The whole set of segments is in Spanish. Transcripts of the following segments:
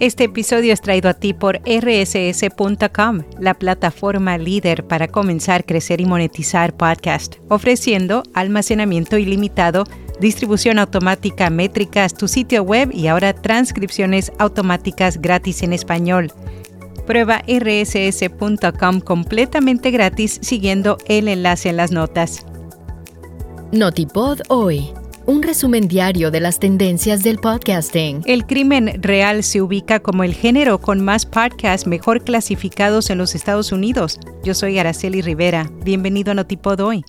Este episodio es traído a ti por rss.com, la plataforma líder para comenzar, crecer y monetizar podcast, ofreciendo almacenamiento ilimitado, distribución automática, métricas, tu sitio web y ahora transcripciones automáticas gratis en español. Prueba rss.com completamente gratis siguiendo el enlace en las notas. Notipod hoy un resumen diario de las tendencias del podcasting. El crimen real se ubica como el género con más podcasts mejor clasificados en los Estados Unidos. Yo soy Araceli Rivera. Bienvenido a Notipod hoy.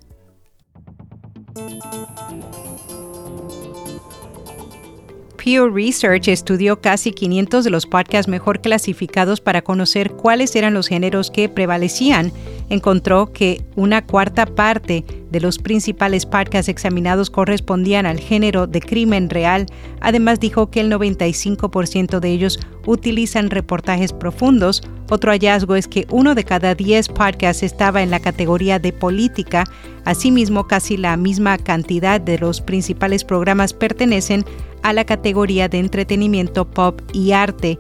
Pew Research estudió casi 500 de los podcasts mejor clasificados para conocer cuáles eran los géneros que prevalecían. Encontró que una cuarta parte de los principales podcasts examinados correspondían al género de crimen real. Además dijo que el 95% de ellos utilizan reportajes profundos. Otro hallazgo es que uno de cada 10 podcasts estaba en la categoría de política. Asimismo, casi la misma cantidad de los principales programas pertenecen a la categoría de entretenimiento pop y arte,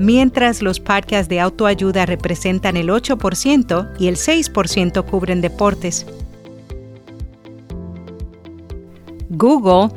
mientras los podcasts de autoayuda representan el 8% y el 6% cubren deportes. Google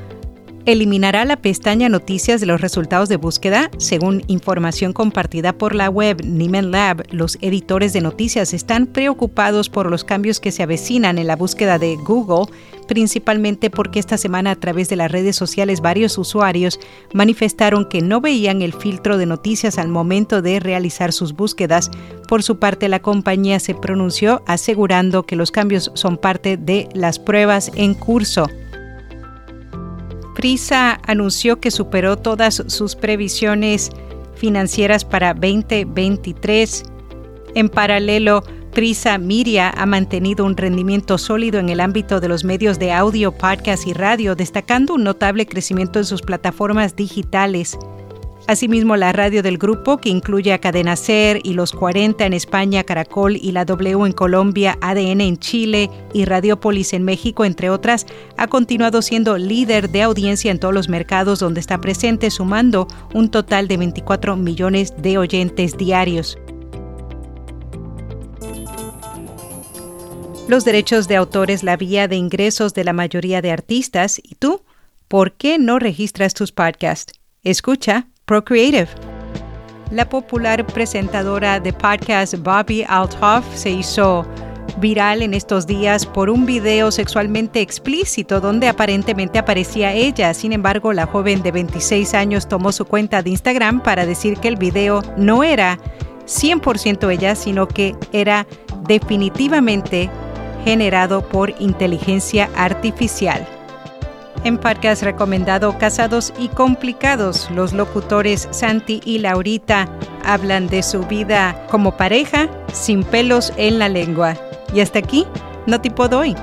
eliminará la pestaña Noticias de los resultados de búsqueda. Según información compartida por la web Nieman Lab, los editores de noticias están preocupados por los cambios que se avecinan en la búsqueda de Google, principalmente porque esta semana a través de las redes sociales varios usuarios manifestaron que no veían el filtro de noticias al momento de realizar sus búsquedas. Por su parte, la compañía se pronunció asegurando que los cambios son parte de las pruebas en curso. Prisa anunció que superó todas sus previsiones financieras para 2023. En paralelo, Prisa Miria ha mantenido un rendimiento sólido en el ámbito de los medios de audio, podcast y radio, destacando un notable crecimiento en sus plataformas digitales. Asimismo, la radio del grupo, que incluye a Cadena Ser y Los 40 en España, Caracol y la W en Colombia, ADN en Chile y Radiopolis en México, entre otras, ha continuado siendo líder de audiencia en todos los mercados donde está presente, sumando un total de 24 millones de oyentes diarios. Los derechos de autor es la vía de ingresos de la mayoría de artistas. ¿Y tú? ¿Por qué no registras tus podcasts? Escucha Procreative. La popular presentadora de podcast Bobby Althoff se hizo viral en estos días por un video sexualmente explícito donde aparentemente aparecía ella. Sin embargo, la joven de 26 años tomó su cuenta de Instagram para decir que el video no era 100% ella, sino que era definitivamente generado por inteligencia artificial. En podcast recomendado Casados y Complicados, los locutores Santi y Laurita hablan de su vida como pareja sin pelos en la lengua. Y hasta aquí, no tipo doy.